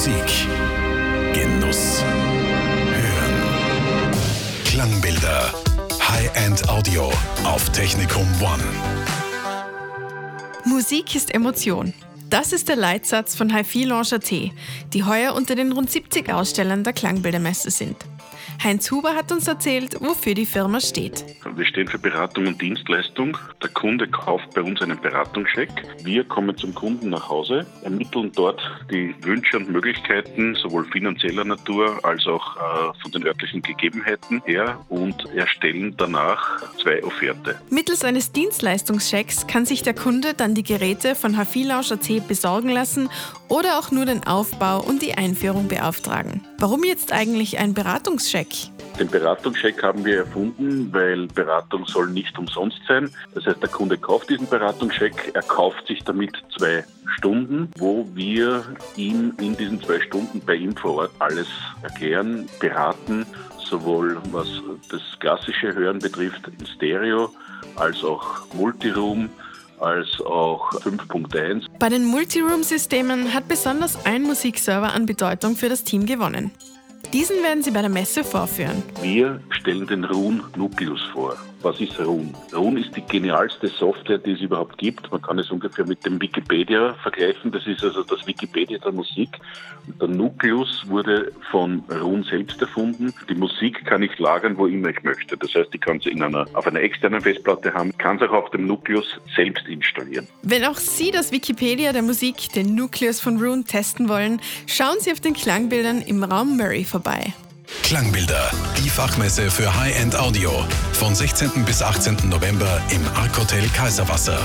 Musik. Genuss. Hören. Klangbilder. High-End Audio auf Technikum One. Musik ist Emotion. Das ist der Leitsatz von HiFi Lounge die heuer unter den rund 70 Ausstellern der Klangbildermesse sind. Heinz Huber hat uns erzählt, wofür die Firma steht. Wir stehen für Beratung und Dienstleistung. Der Kunde kauft bei uns einen Beratungscheck. Wir kommen zum Kunden nach Hause, ermitteln dort die Wünsche und Möglichkeiten, sowohl finanzieller Natur als auch äh, von den örtlichen Gegebenheiten her und erstellen danach zwei Offerte. Mittels eines Dienstleistungschecks kann sich der Kunde dann die Geräte von Hafilausch AC besorgen lassen oder auch nur den Aufbau und die Einführung beauftragen. Warum jetzt eigentlich ein Beratungscheck? Den Beratungscheck haben wir erfunden, weil Beratung soll nicht umsonst sein. Das heißt, der Kunde kauft diesen Beratungscheck, er kauft sich damit zwei Stunden, wo wir ihm in diesen zwei Stunden bei ihm vor Ort alles erklären, beraten, sowohl was das klassische Hören betrifft in Stereo, als auch Multiroom, als auch 5.1. Bei den Multiroom-Systemen hat besonders ein Musikserver an Bedeutung für das Team gewonnen. Diesen werden Sie bei der Messe vorführen. Wir stellen den Rune Nucleus vor. Was ist Rune? Rune ist die genialste Software, die es überhaupt gibt. Man kann es ungefähr mit dem Wikipedia vergleichen. Das ist also das Wikipedia der Musik. Und der Nucleus wurde von Rune selbst erfunden. Die Musik kann ich lagern, wo immer ich möchte. Das heißt, ich kann sie in einer, auf einer externen Festplatte haben, kann es auch auf dem Nucleus selbst installieren. Wenn auch Sie das Wikipedia der Musik, den Nucleus von Rune, testen wollen, schauen Sie auf den Klangbildern im Raum Murray vorbei. Klangbilder, die Fachmesse für High-End Audio. Von 16. bis 18. November im Arc Hotel Kaiserwasser.